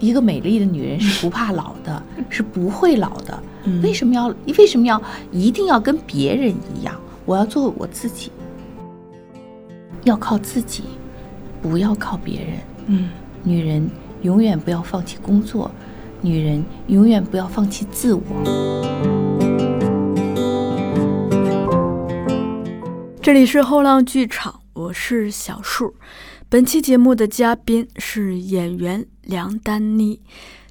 一个美丽的女人是不怕老的，是不会老的。为什么要为什么要一定要跟别人一样？我要做我自己，要靠自己，不要靠别人。嗯，女人永远不要放弃工作，女人永远不要放弃自我。这里是后浪剧场，我是小树。本期节目的嘉宾是演员梁丹妮。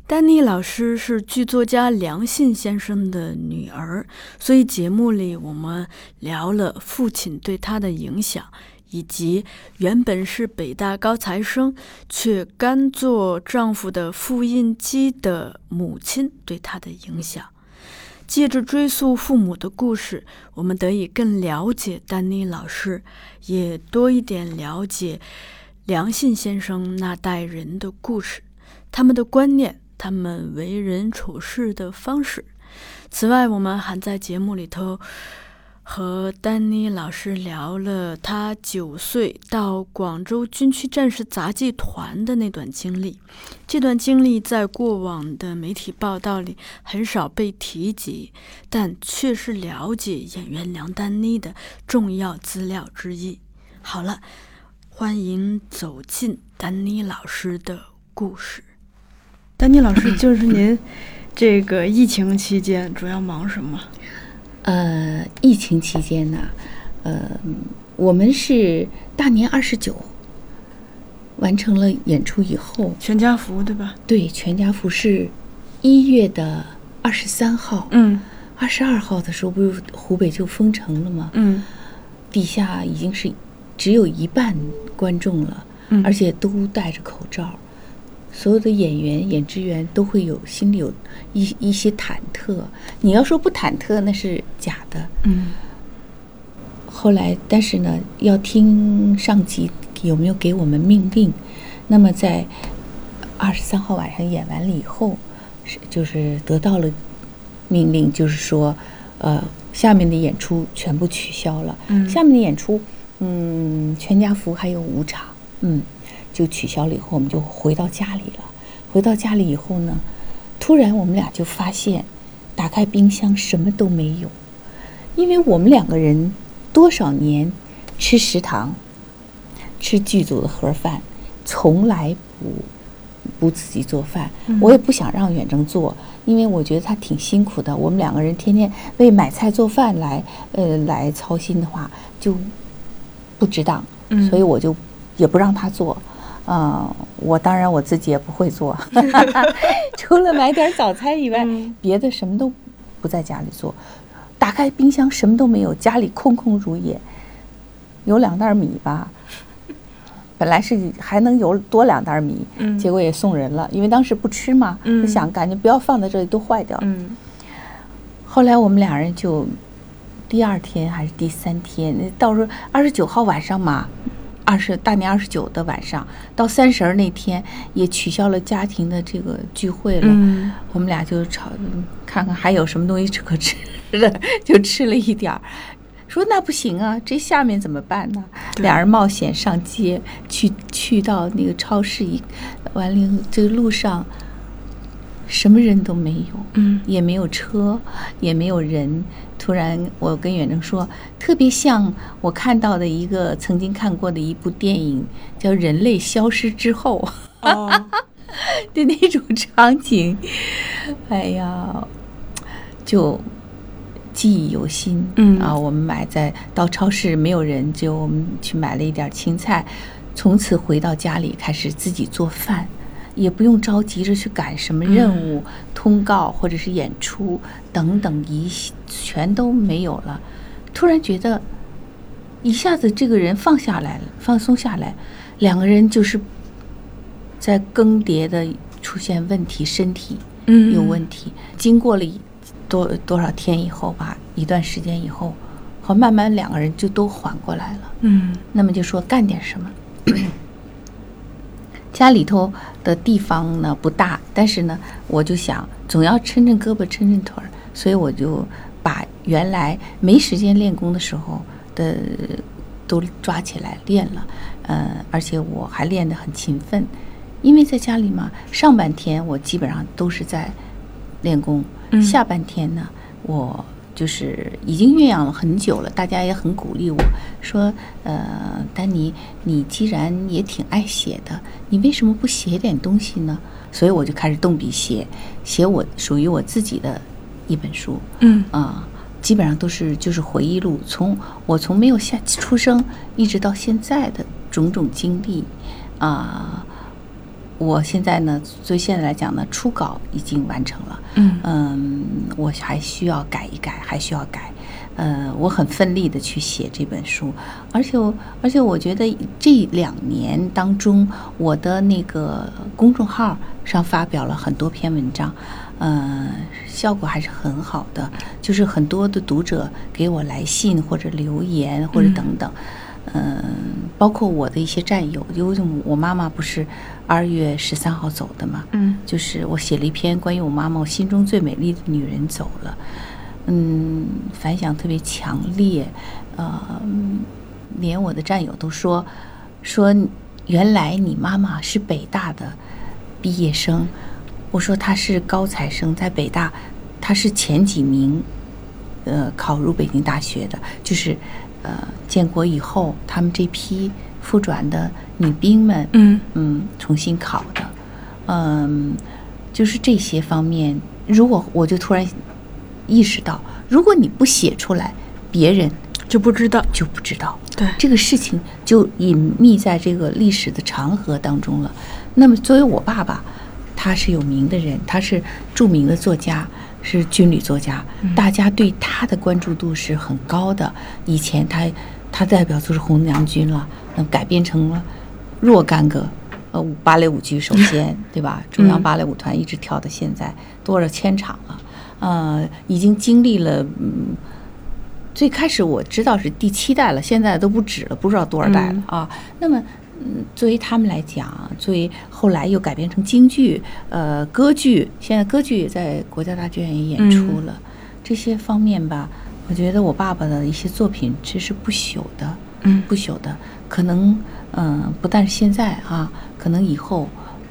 丹妮老师是剧作家梁信先生的女儿，所以节目里我们聊了父亲对她的影响，以及原本是北大高材生却甘做丈夫的复印机的母亲对她的影响。借着追溯父母的故事，我们得以更了解丹妮老师，也多一点了解梁信先生那代人的故事，他们的观念，他们为人处事的方式。此外，我们还在节目里头和丹妮老师聊了她九岁到广州军区战士杂技团的那段经历。这段经历在过往的媒体报道里很少被提及，但却是了解演员梁丹妮的重要资料之一。好了，欢迎走进丹妮老师的故事。丹妮老师，就是您这个疫情期间主要忙什么？呃，疫情期间呢，呃，我们是大年二十九完成了演出以后，全家福对吧？对，全家福是一月的二十三号，嗯二十二号的时候不是湖北就封城了吗？嗯地下已经是只有一半观众了，嗯而且都戴着口罩，所有的演员、演职员都会有心里有一一些忐忑。你要说不忐忑，那是假的。嗯后来，但是呢，要听上级有没有给我们命令。那么在二十三号晚上演完了以后，是就是得到了命令，就是说，呃，下面的演出全部取消了。嗯下面的演出，嗯，全家福还有五场，嗯，就取消了以后，我们就回到家里了。回到家里以后呢，突然我们俩就发现，打开冰箱什么都没有，因为我们两个人多少年吃食堂，吃剧组的盒饭，从来不不自己做饭。我也不想让远征做，因为我觉得他挺辛苦的。我们两个人天天为买菜做饭来呃来操心的话，就不值当。嗯所以我就也不让他做。嗯，我当然我自己也不会做，除了买点早餐以外，嗯别的什么都不在家里做。打开冰箱什么都没有，家里空空如也，有两袋米吧。本来是还能有多两袋米，嗯结果也送人了，因为当时不吃嘛，嗯就想赶紧不要放在这里都坏掉。嗯后来我们俩人就第二天还是第三天，到时候二十九号晚上嘛，二十大年二十九的晚上到三十儿那天也取消了家庭的这个聚会了。嗯我们俩就吵，看看还有什么东西可吃的，就吃了一点儿。说那不行啊，这下面怎么办呢？俩人冒险上街，去去到那个超市一，完了这个路上什么人都没有，嗯也没有车，也没有人。突然，我跟远征说，特别像我看到的一个曾经看过的一部电影，叫《人类消失之后》。哦，的那种场景，哎呀，就记忆犹新。嗯啊，我们买在到超市没有人，只有我们去买了一点青菜，从此回到家里开始自己做饭，也不用着急着去赶什么任务、通告或者是演出等等，一系全都没有了。突然觉得一下子这个人放下来了，放松下来，两个人就是在更迭的出现问题，身体嗯有问题。经过了一多多少天以后吧，一段时间以后，好慢慢两个人就都缓过来了。嗯那么就说干点什么，家里头的地方呢不大，但是呢，我就想总要抻抻胳膊抻抻腿儿，所以我就把原来没时间练功的时候的都抓起来练了，呃，而且我还练得很勤奋，因为在家里嘛，上半天我基本上都是在练功，下半天呢，我。就是已经酝酿了很久了，大家也很鼓励我说：“呃，丹尼，你既然也挺爱写的，你为什么不写点东西呢？”所以我就开始动笔写，写我属于我自己的一本书。嗯啊，基本上都是就是回忆录，从我从没有下出生一直到现在的种种经历啊。我现在呢，所以现在来讲呢，初稿已经完成了。嗯嗯，我还需要改一改，还需要改。呃，我很奋力的去写这本书，而且而且我觉得这两年当中，我的那个公众号上发表了很多篇文章，呃，效果还是很好的，就是很多的读者给我来信或者留言或者等等。嗯，包括我的一些战友，因为我妈妈不是二月十三号走的嘛，嗯，就是我写了一篇关于我妈妈，我心中最美丽的女人走了，嗯，反响特别强烈，呃，连我的战友都说说原来你妈妈是北大的毕业生，我说她是高材生，在北大她是前几名，呃，考入北京大学的，就是。呃，建国以后，他们这批复转的女兵们，嗯嗯，重新考的，嗯，就是这些方面。如果我就突然意识到，如果你不写出来，别人就不知道，就不知道。对，这个事情就隐秘在这个历史的长河当中了。那么，作为我爸爸，他是有名的人，他是著名的作家。是军旅作家，大家对他的关注度是很高的。以前他他代表就是红娘军了，那改编成了若干个呃芭蕾舞剧，首先 对吧？中央芭蕾舞团一直跳到现在多少千场了，呃，已经经历了。嗯，最开始我知道是第七代了，现在都不止了，不知道多少代了啊。那么。嗯，作为他们来讲，作为后来又改编成京剧、呃歌剧，现在歌剧也在国家大剧院也演出了，这些方面吧，我觉得我爸爸的一些作品其实不朽的，嗯，不朽的，可能嗯，不但是现在啊，可能以后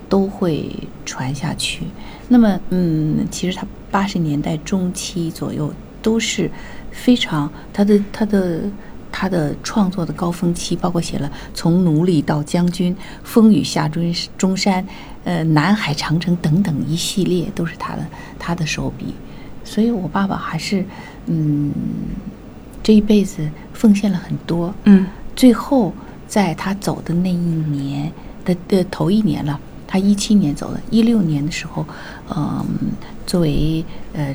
都会传下去。那么，嗯，其实他八十年代中期左右都是非常他的他的。他的创作的高峰期，包括写了《从奴隶到将军》《风雨下中中山》呃《南海长城》等等一系列，都是他的他的手笔。所以我爸爸还是嗯，这一辈子奉献了很多。嗯，最后在他走的那一年的的头一年了，他一七年走的，一六年的时候，嗯，作为呃。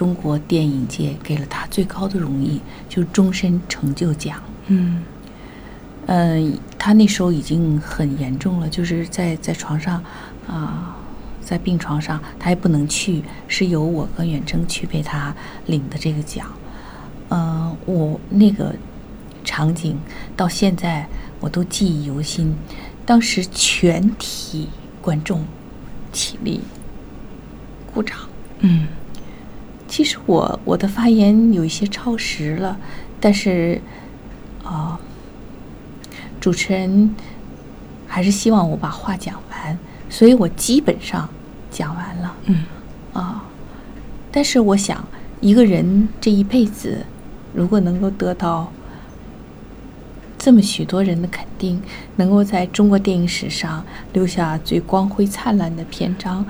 中国电影界给了他最高的荣誉，就是终身成就奖。嗯，嗯，他那时候已经很严重了，就是在在床上啊，在病床上，他也不能去，是由我跟远征去陪他领的这个奖。嗯，我那个场景到现在我都记忆犹新，当时全体观众起立鼓掌。嗯。其实我我的发言有一些超时了，但是，啊，主持人还是希望我把话讲完，所以我基本上讲完了。嗯，啊，但是我想，一个人这一辈子，如果能够得到这么许多人的肯定，能够在中国电影史上留下最光辉灿烂的篇章，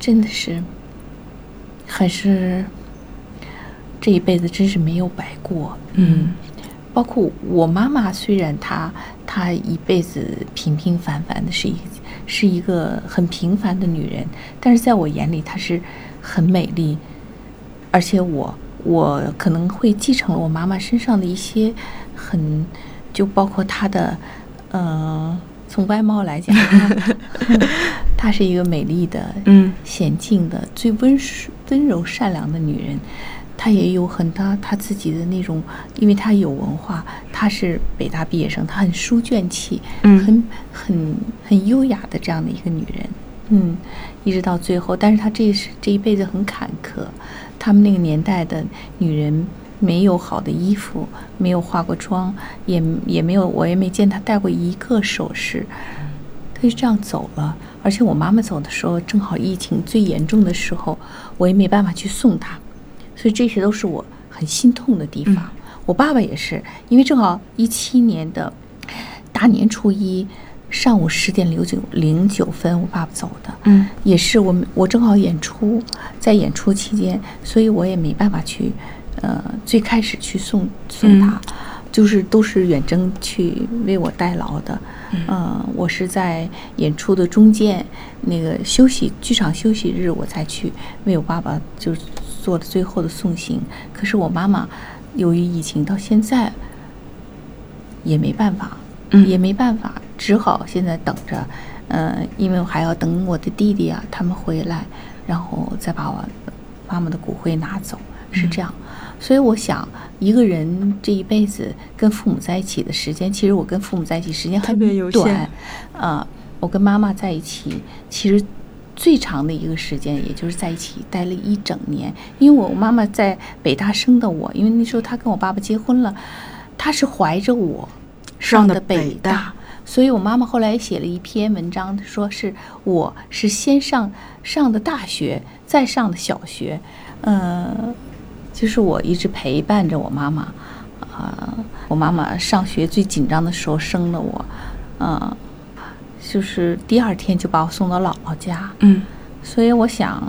真的是。还是这一辈子真是没有白过，嗯，包括我妈妈，虽然她她一辈子平平凡凡的，是一是一个很平凡的女人，但是在我眼里，她是很美丽，而且我我可能会继承了我妈妈身上的一些很，就包括她的，呃，从外貌来讲，她是一个美丽的，嗯，娴静的，最温顺。温柔善良的女人，她也有很大她自己的那种，因为她有文化，她是北大毕业生，她很书卷气，嗯。很很很优雅的这样的一个女人，嗯，一直到最后，但是她这是这一辈子很坎坷，他们那个年代的女人没有好的衣服，没有化过妆，也也没有，我也没见她戴过一个首饰，她就这样走了。而且我妈妈走的时候，正好疫情最严重的时候，我也没办法去送她，所以这些都是我很心痛的地方。我爸爸也是，因为正好一七年的大年初一上午十点零九零九分，我爸爸走的。嗯也是我们我正好演出，在演出期间，所以我也没办法去，呃，最开始去送送他，就是都是远征去为我代劳的。嗯、我是在演出的中间那个休息剧场休息日，我才去为我爸爸就是做的最后的送行。可是我妈妈由于疫情到现在也没办法，嗯也没办法，只好现在等着，呃，因为我还要等我的弟弟啊他们回来，然后再把我妈妈的骨灰拿走，是这样。所以我想，一个人这一辈子跟父母在一起的时间，其实我跟父母在一起时间很特别有限。短，啊、我跟妈妈在一起，其实最长的一个时间，也就是在一起待了一整年。因为我妈妈在北大生的我，因为那时候她跟我爸爸结婚了，她是怀着我上的的北大。大，所以我妈妈后来写了一篇文章，说是我是先上上的大学，再上的小学，呃，就是我一直陪伴着我妈妈，啊、我妈妈上学最紧张的时候生了我，呃、就是第二天就把我送到姥姥家，嗯。所以我想，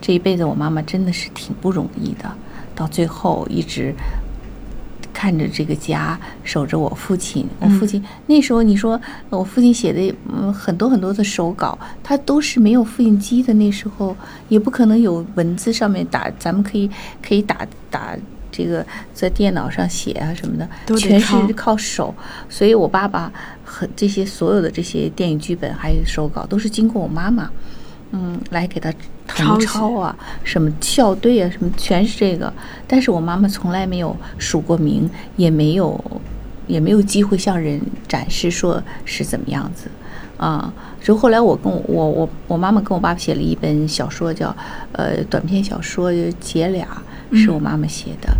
这一辈子我妈妈真的是挺不容易的，到最后一直看着这个家，守着我父亲。我父亲、那时候你说我父亲写的嗯很多很多的手稿，他都是没有复印机的，那时候也不可能有文字上面打，咱们可以可以打打。这个在电脑上写啊什么的全是靠手，所以我爸爸和这些所有的这些电影剧本还有手稿都是经过我妈妈，嗯，来给他誊抄抄啊，什么校对啊，什么全是这个。但是我妈妈从来没有署过名，也没有也没有机会向人展示说是怎么样子啊。之后后来我跟我我我我妈妈跟我爸爸写了一本小说叫呃短篇小说《姐俩》，是我妈妈写的。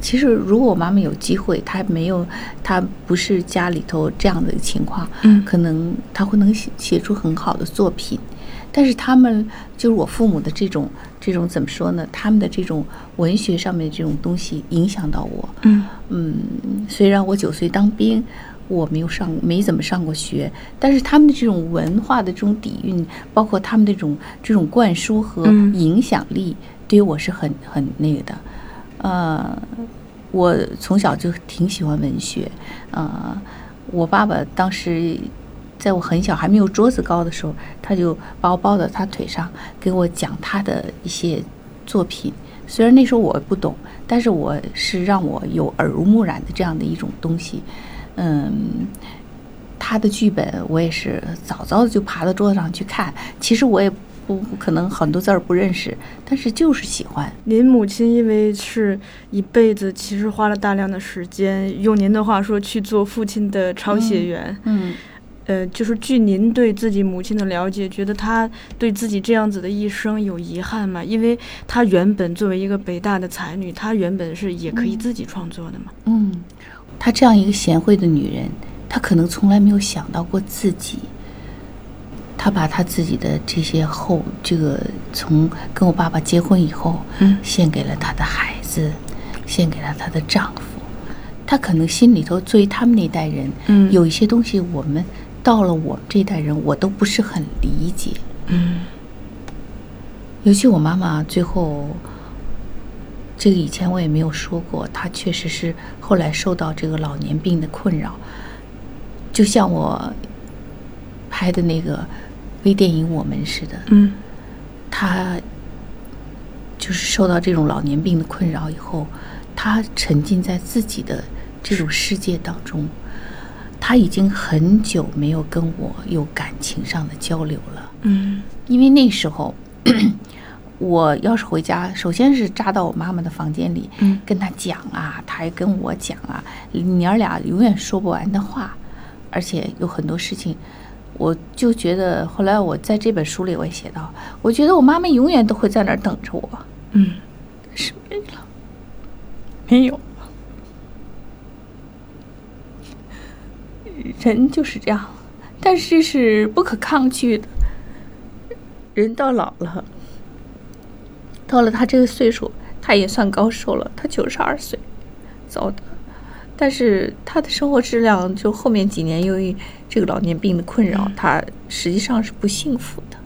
其实，如果我妈妈有机会，她没有，她不是家里头这样的情况，嗯可能她会能写写出很好的作品。但是他们就是我父母的这种这种怎么说呢？他们的这种文学上面的这种东西影响到我。嗯嗯，虽然我九岁当兵，我没有上没怎么上过学，但是他们的这种文化的这种底蕴，包括他们的这种这种灌输和嗯影响力，对于我是很很那个的。呃，我从小就挺喜欢文学，呃，我爸爸当时在我很小还没有桌子高的时候，他就把我抱到他腿上，给我讲他的一些作品。虽然那时候我不懂，但是我是让我有耳濡目染的这样的一种东西。嗯，他的剧本我也是早早的就爬到桌子上去看。其实我也不可能很多字儿不认识，但是就是喜欢。您母亲因为是一辈子，其实花了大量的时间，用您的话说去做父亲的抄写员。嗯呃，就是据您对自己母亲的了解，觉得她对自己这样子的一生有遗憾吗？因为她原本作为一个北大的才女，她原本是也可以自己创作的嘛。嗯，她这样一个贤惠的女人，她可能从来没有想到过自己。她把她自己的这些后，这个从跟我爸爸结婚以后，嗯献给了她的孩子，献给了她的丈夫。她可能心里头，作为他们那代人，嗯有一些东西，我们到了我们这代人，我都不是很理解。嗯。尤其我妈妈最后，这个以前我也没有说过，她确实是后来受到这个老年病的困扰，就像我拍的那个微电影《我们》似的，嗯。她就是受到这种老年病的困扰以后，她沉浸在自己的这种世界当中，她已经很久没有跟我有感情上的交流了。嗯。因为那时候 我要是回家，首先是扎到我妈妈的房间里，嗯。跟她讲啊，她还跟我讲啊，娘儿俩永远说不完的话，而且有很多事情，我就觉得后来我在这本书里我也写到，我觉得我妈妈永远都会在那儿等着我，嗯。但是没了，没有了。人就是这样，但是这是不可抗拒的。人到老了，到了他这个岁数，他也算高寿了，他九十二岁走的。但是他的生活质量，就后面几年由于这个老年病的困扰，他实际上是不幸福的。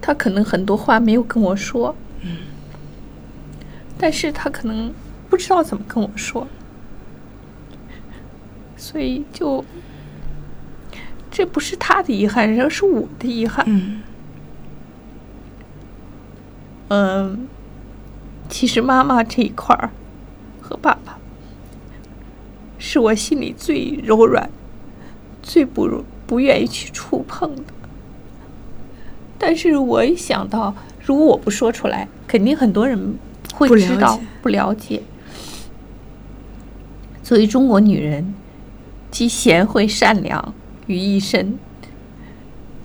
他可能很多话没有跟我说，但是他可能不知道怎么跟我说，所以就这不是他的遗憾，而是我的遗憾。嗯嗯，其实妈妈这一块儿和爸爸是我心里最柔软、最不如不愿意去触碰的。但是我一想到，如果我不说出来，肯定很多人会知道解不了解。作为中国女人，集贤惠、善良于一身，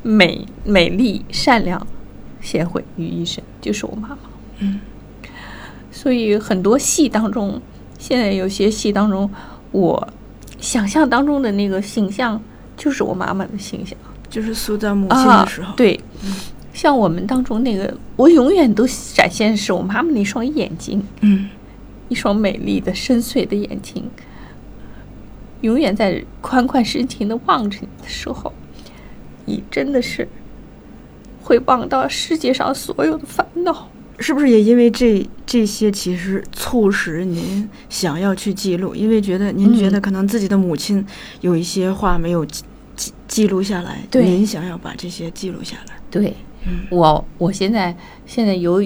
美、美丽、善良、贤惠于一身，就是我妈妈。嗯，所以很多戏当中，现在有些戏当中，我想象当中的那个形象，就是我妈妈的形象。就是塑造母亲啊的时候，，对，像我们当中那个，我永远都展现的是我妈妈那双眼睛，嗯。一双美丽的深邃的眼睛，永远在宽宽深情的望着你的时候，你真的是会忘到世界上所有的烦恼。是不是也因为这这些，其实促使您想要去记录？因为觉得您觉得嗯可能自己的母亲有一些话没有记记记录下来，对您想要把这些记录下来。对，嗯我我现在现在有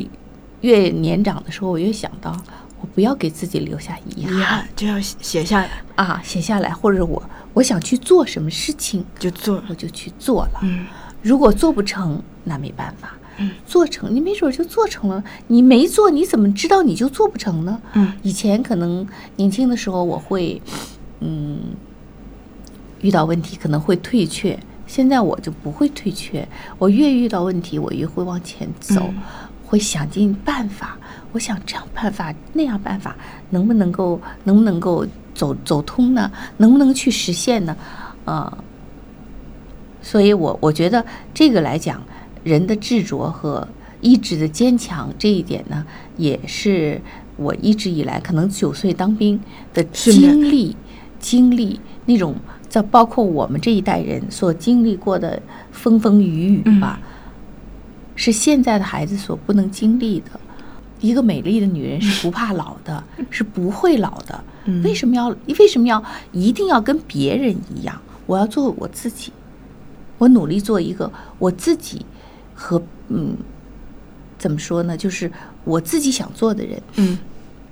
越年长的时候，我越想到，我不要给自己留下遗遗憾憾就要写写下来，啊，写下来，或者我我想去做什么事情，就做。我就去做了。嗯如果做不成，那没办法。嗯做成你没准就做成了，你没做，你怎么知道你就做不成呢？嗯以前可能年轻的时候，我会，嗯，遇到问题可能会退却，现在我就不会退却。我越遇到问题，我越会往前走，嗯会想尽办法。我想这样办法那样办法，能不能够能不能够走走通呢？能不能去实现呢？呃，所以我我觉得这个来讲，人的执着和意志的坚强这一点呢，也是我一直以来可能九岁当兵的经历，经历那种在包括我们这一代人所经历过的风风雨雨吧，是现在的孩子所不能经历的。一个美丽的女人是 不怕老的，是不会老的。嗯为什么要为什么要一定要跟别人一样？我要做我自己，我努力做一个我自己和嗯，怎么说呢？就是我自己想做的人。嗯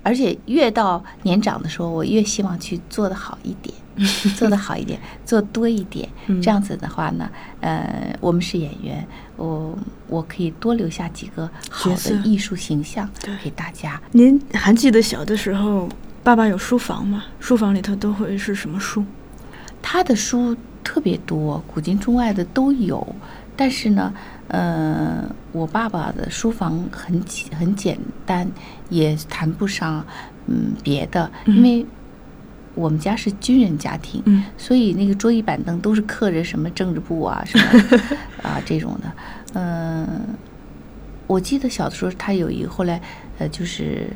而且越到年长的时候，我越希望去做的好一点，做的好一点，做多一点。嗯这样子的话呢，呃，我们是演员，我我可以多留下几个好的艺术形象给大家。您还记得小的时候，爸爸有书房吗？书房里头都会是什么书？他的书特别多，古今中外的都有。但是呢，呃，我爸爸的书房很简很简单，也谈不上嗯别的，因为我们家是军人家庭，嗯。所以那个桌椅板凳都是刻着什么政治部啊什么 啊这种的。嗯、我记得小的时候他有一个后来呃就是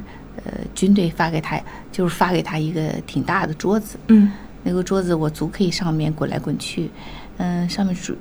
呃军队发给他就是发给他一个挺大的桌子，嗯。那个桌子我足可以上面滚来滚去，嗯，上面主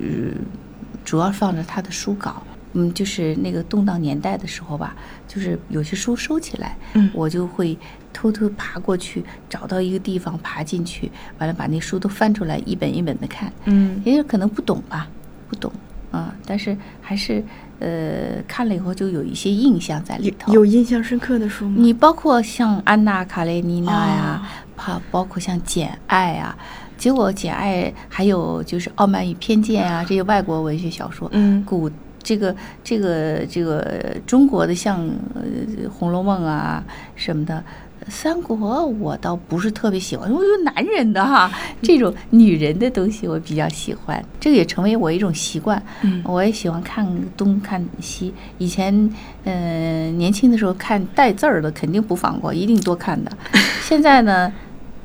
主要放着他的书稿。嗯，就是那个动荡年代的时候吧，就是有些书收起来，嗯我就会偷偷爬过去，找到一个地方爬进去，完了把那书都翻出来，一本一本的看。嗯也有可能不懂吧，不懂啊，但是还是呃看了以后就有一些印象在里头。有印象深刻的书吗？你包括像安娜·卡列尼娜呀哦，包、包括像《简爱》啊，结果《简爱》还有就是《傲慢与偏见》啊，这些外国文学小说，嗯古这个这个这个中国的像呃《红楼梦》啊什么的。三国我倒不是特别喜欢，我有男人的哈，这种女人的东西我比较喜欢，这个也成为我一种习惯。嗯我也喜欢看东看西。以前呃年轻的时候看带字儿的肯定不放过，一定多看的。现在呢，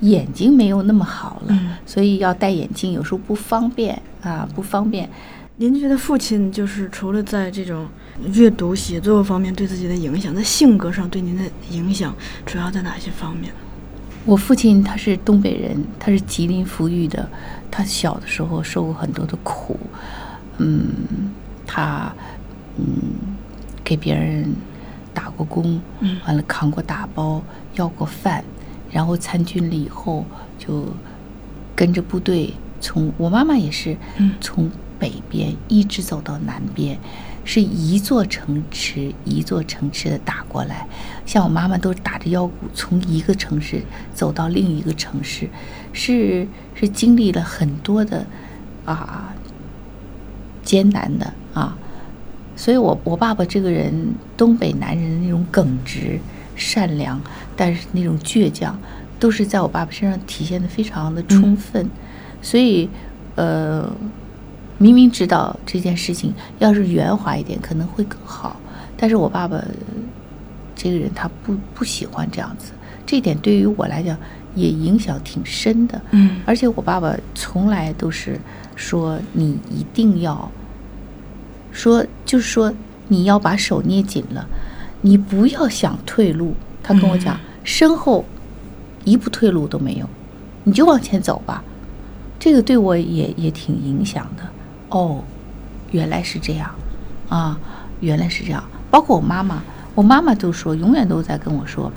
眼睛没有那么好了，嗯所以要戴眼镜，有时候不方便啊，不方便。您觉得父亲就是除了在这种阅读写作方面对自己的影响，在性格上对您的影响主要在哪些方面？我父亲他是东北人，他是吉林抚育的，他小的时候受过很多的苦，嗯，他嗯给别人打过工，嗯完了扛过大包，要过饭，然后参军了以后就跟着部队从我妈妈也是嗯从北边一直走到南边，是一座城池一座城池的打过来。像我妈妈都是打着腰鼓从一个城市走到另一个城市，是是经历了很多的啊艰难的啊。所以我我爸爸这个人，东北男人的那种耿直、善良，但是那种倔强，都是在我爸爸身上体现的非常的充分。所以，呃，明明知道这件事情要是圆滑一点可能会更好，但是我爸爸这个人他不不喜欢这样子，这一点对于我来讲也影响挺深的。嗯而且我爸爸从来都是说你一定要说，就是说你要把手捏紧了，你不要想退路。他跟我讲，嗯身后一步退路都没有，你就往前走吧。这个对我也也挺影响的。哦，原来是这样啊，原来是这样。包括我妈妈，我妈妈都说，永远都在跟我说，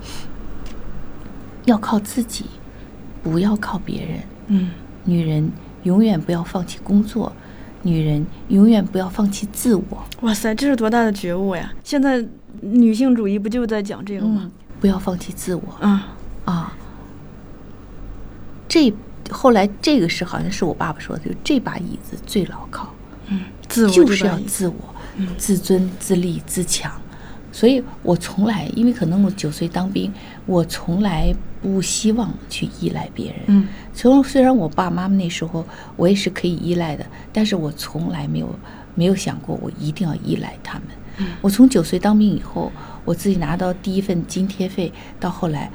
要靠自己，不要靠别人。嗯女人永远不要放弃工作，女人永远不要放弃自我。哇塞，这是多大的觉悟呀！现在女性主义不就在讲这个吗？不要放弃自我啊啊！这后来这个是好像是我爸爸说的，就这把椅子最牢靠，嗯，自我就是要自我、嗯自尊、自立、自强。所以我从来，因为可能我九岁当兵，我从来不希望去依赖别人。嗯从虽然我爸妈妈那时候我也是可以依赖的，但是我从来没有没有想过我一定要依赖他们。嗯我从九岁当兵以后，我自己拿到第一份津贴费，到后来，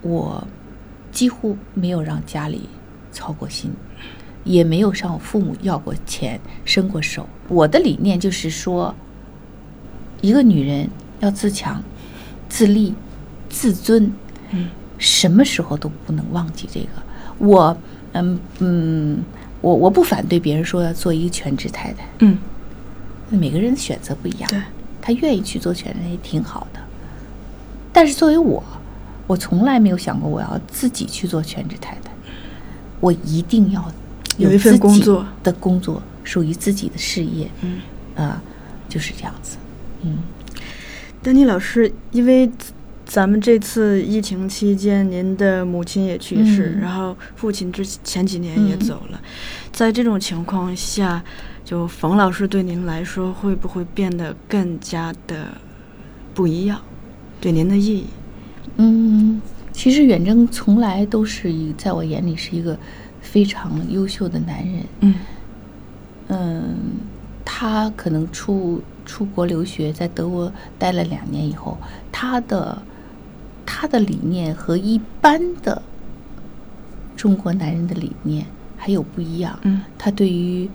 我几乎没有让家里操过心，也没有向我父母要过钱、伸过手。我的理念就是说，一个女人要自强、自立、自尊，嗯什么时候都不能忘记这个。我，嗯嗯，我我不反对别人说要做一个全职太太，嗯，每个人的选择不一样，对，他愿意去做全职也挺好的。但是作为我，我从来没有想过我要自己去做全职太太，我一定要有一份工作。的工作，属于自己的事业，嗯。啊、就是这样子，嗯。丹妮老师，因为咱们这次疫情期间，您的母亲也去世，嗯。然后父亲之前几年也嗯走了，在这种情况下，就冯老师对您来说会不会变得更加的不一样？对您的意义？嗯，其实远征从来都是一，在我眼里是一个非常优秀的男人，嗯。嗯，他可能出出国留学，在德国待了两年以后，他的他的理念和一般的中国男人的理念还有不一样。嗯他对于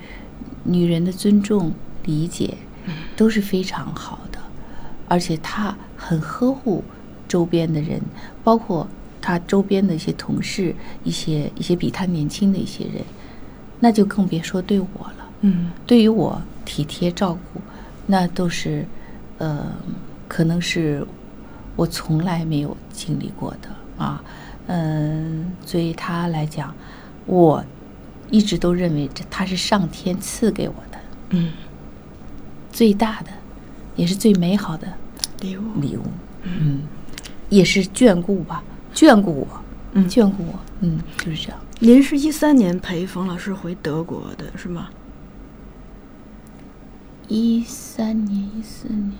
女人的尊重、理解都是非常好的，而且他很呵护周边的人，包括他周边的一些同事、一些一些比他年轻的一些人，那就更别说对我了。嗯对于我体贴照顾，那都是，呃，可能是我从来没有经历过的啊。嗯，所以他来讲，我一直都认为这他是上天赐给我的嗯，最大的，也是最美好的礼物。礼物。嗯，也是眷顾吧，眷顾我，嗯眷顾我，嗯，就是这样。您是一三年陪冯老师回德国的是吗？一三年、一四年，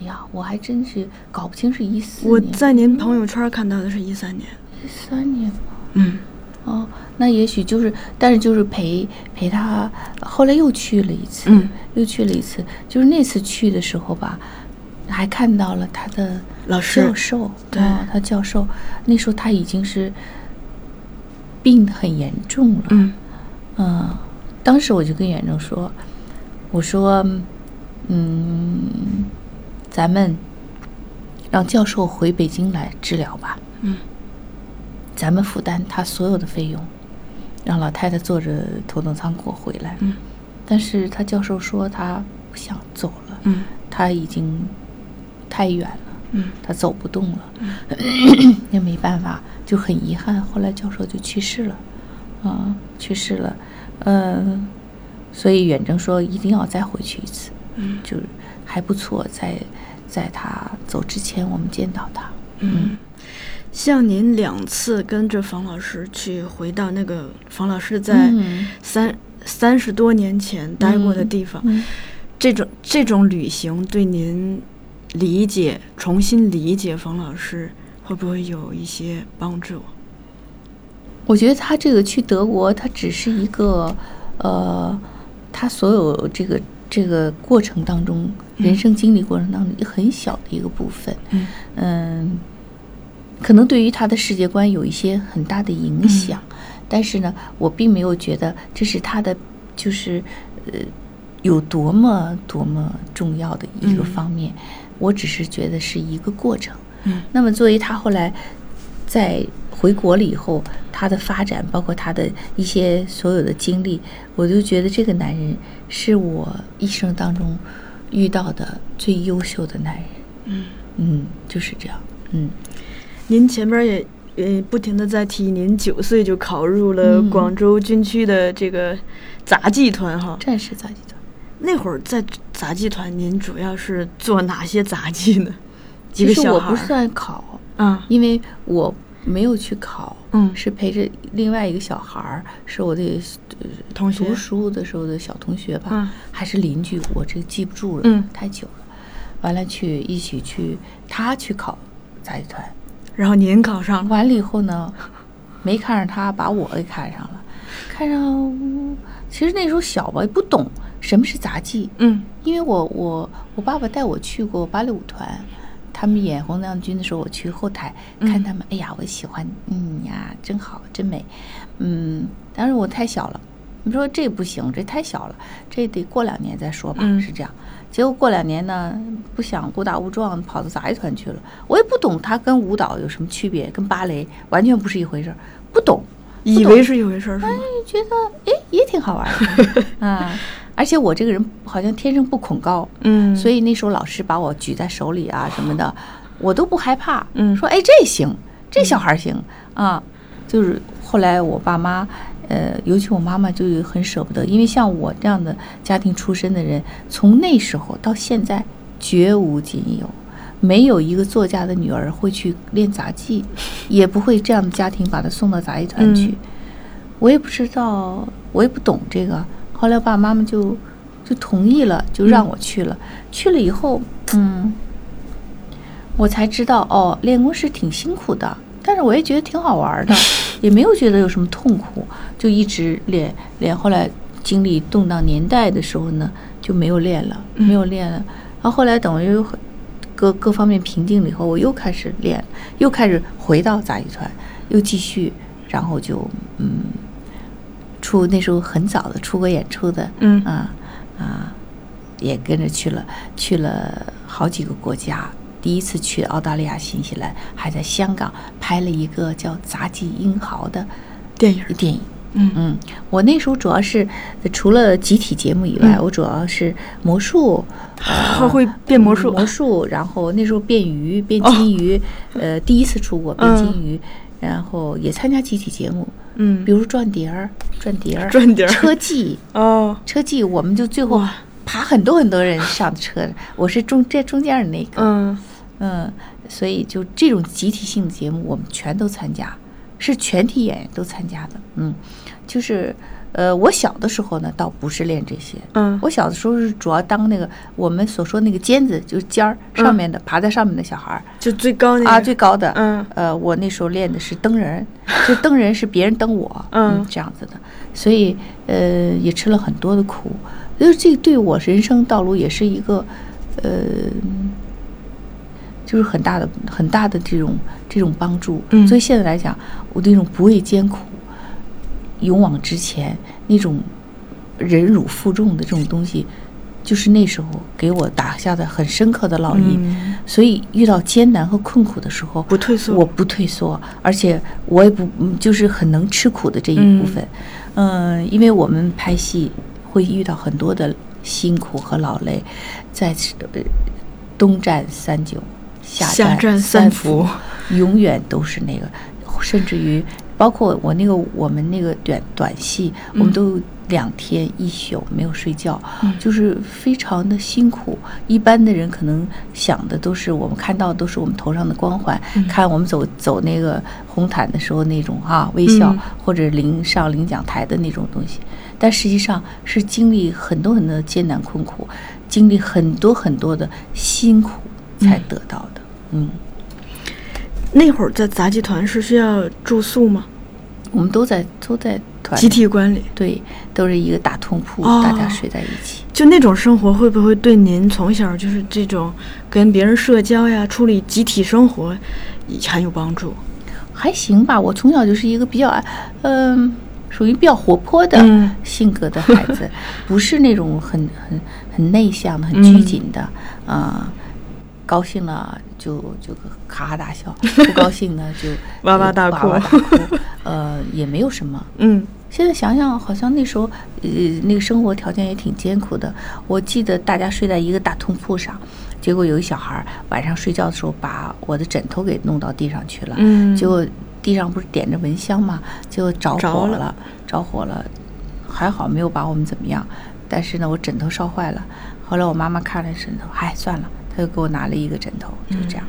哎呀，我还真是搞不清是一四我、在您朋友圈看到的是一三年。一三年吧。嗯哦，那也许就是，但是就是陪陪他，后来又去了一次，嗯又去了一次，就是那次去的时候吧，还看到了他的老师教授，对哦，他教授那时候他已经是病得很严重了，嗯嗯，当时我就跟远征说，我说，嗯，咱们让教授回北京来治疗吧，嗯。咱们负担他所有的费用，让老太太坐着头等舱给我回来。嗯。但是他教授说他不想走了，嗯。他已经太远了，嗯。他走不动了，那没办法，就很遗憾。后来教授就去世了，啊，去世了，嗯、所以远征说一定要再回去一次，嗯。就是还不错，在在他走之前我们见到他，嗯。像您两次跟着房老师去回到那个房老师在嗯三三十多年前待过的地方，嗯这种这种旅行对您理解、重新理解房老师会不会有一些帮助？我觉得他这个去德国，他只是一个，呃，他所有这个这个过程当中，人生经历过程当中一个很小的一个部分，嗯。嗯，可能对于他的世界观有一些很大的影响，但是呢，我并没有觉得这是他的，就是呃，有多么多么重要的一个嗯方面，我只是觉得是一个过程。嗯。那么作为他后来在回国了以后，他的发展，包括他的一些所有的经历，我就觉得这个男人是我一生当中遇到的最优秀的男人。嗯，嗯，就是这样。嗯您前边也呃不停的在提，您九岁就考入了嗯广州军区的这个杂技团哈。战士杂技团。那会儿在杂技团，您主要是做哪些杂技呢？其实我不算考，啊，因为我没有去考，嗯。是陪着另外一个小孩儿，是我的呃同学。读书的时候的小同学吧，嗯。还是邻居，我这记不住了，嗯。太久了。完了去一起去，他去考杂技团，然后您考上了。完了以后呢，没看上他，把我给看上了，看上，其实那时候小吧，也不懂什么是杂技，嗯。因为我我我爸爸带我去过芭蕾舞团，他们演红娘军的时候，我去后台看他们，哎呀，我喜欢，嗯呀，真好，真美，嗯，但是我太小了，你说这不行，这太小了，这得过两年再说吧，嗯是这样。结果过两年呢，不想误打误撞跑到杂技团去了，我也不懂它跟舞蹈有什么区别，跟芭蕾完全不是一回事儿，不懂。以为是一回事儿是吗？就觉得哎也挺好玩的啊，而且我这个人好像天生不恐高，嗯，所以那时候老师把我举在手里啊什么的，我都不害怕。嗯说哎这行，这小孩儿行啊。就是后来我爸妈，呃，尤其我妈妈就很舍不得，因为像我这样的家庭出身的人，从那时候到现在绝无仅有。没有一个作家的女儿会去练杂技，也不会这样的家庭把她送到杂技团去。嗯我也不知道，我也不懂这个。后来爸爸妈妈就就同意了，就让我去了。去了以后，嗯，我才知道哦，练功是挺辛苦的，但是我也觉得挺好玩的，也没有觉得有什么痛苦，就一直练练。后来经历动荡年代的时候呢，就没有练了，没有练了。然后后来等于各各方面平静了以后，我又开始练，又开始回到杂技团，又继续，然后就嗯，出那时候很早的出国演出的，嗯啊啊，也跟着去了，去了好几个国家。第一次去澳大利亚、新西兰，还在香港拍了一个叫《杂技英豪》的电影，电影。嗯嗯，我那时候主要是呃除了集体节目以外，嗯我主要是魔术，呃 会变魔术魔术，然后那时候变鱼、变金鱼，呃，第一次出国变嗯金鱼，然后也参加集体节目，嗯，比如转碟儿、转碟儿、转碟儿。车技，哦，车技，我们就最后爬很多很多人上的车，我是中这中间的那个，嗯。嗯，所以就这种集体性的节目，我们全都参加，是全体演员都参加的。嗯，就是呃，我小的时候呢，倒不是练这些。嗯我小的时候是主要当那个我们所说那个尖子，就是尖儿上面的、爬在上面的小孩儿就最高那个啊，最高的。嗯呃，我那时候练的是蹬人，就蹬人是别人蹬我，嗯这样子的，所以呃也吃了很多的苦，就是这对我人生道路也是一个呃，就是很大的很大的这种这种帮助。嗯所以现在来讲，我那种不畏艰苦、勇往直前那种忍辱负重的这种东西。就是那时候给我打下的很深刻的烙印，嗯。所以遇到艰难和困苦的时候，不退缩。我不退缩，而且我也不嗯就是很能吃苦的这一部分，嗯、因为我们拍戏会遇到很多的辛苦和劳累，在呃东站三九，下下站三三伏，永远都是那个，甚至于包括我那个我们那个短短戏，我们都两天一宿没有睡觉，就是非常的辛苦。一般的人可能想的都是我们看到的都是我们头上的光环，看我们走走那个红毯的时候那种啊微笑，嗯。或者领上领奖台的那种东西，但实际上是经历很多很多的艰难困苦，经历很多很多的辛苦才得到的。嗯那会儿在杂技团是需要住宿吗？我们都在都在团集体管理，对，都是一个大通铺，哦大家睡在一起。就那种生活会不会对您从小就是这种跟别人社交呀、处理集体生活也很有帮助？还行吧，我从小就是一个比较，嗯、属于比较活泼的嗯性格的孩子，不是那种很很很内向的、很拘谨的，啊、高兴了就就哈哈大笑，不高兴呢就 哇哇大哭哇哇大哭，呃，也没有什么。嗯现在想想，好像那时候，呃，那个生活条件也挺艰苦的。我记得大家睡在一个大通铺上，结果有一小孩儿晚上睡觉的时候把我的枕头给弄到地上去了，嗯结果地上不是点着蚊香嘛，结果着火了，着火了，还好没有把我们怎么样，但是呢，我枕头烧坏了。后来我妈妈看了枕头，哎，算了，她就给我拿了一个枕头，就这样。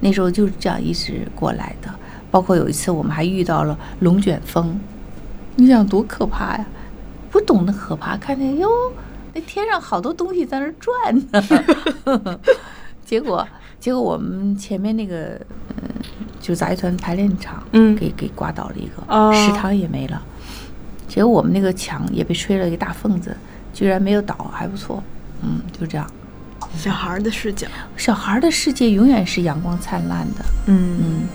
那时候就是这样一直过来的。包括有一次我们还遇到了龙卷风，你想多可怕呀！不懂得可怕，看见哟，那天上好多东西在那儿转呢。结果，结果我们前面那个，嗯，就杂技团排练场，嗯给给刮倒了一个，哦食堂也没了。结果我们那个墙也被吹了一个大缝子，居然没有倒，还不错。嗯，就这样。小孩儿的视角，小孩儿的世界永远是阳光灿烂的。嗯。嗯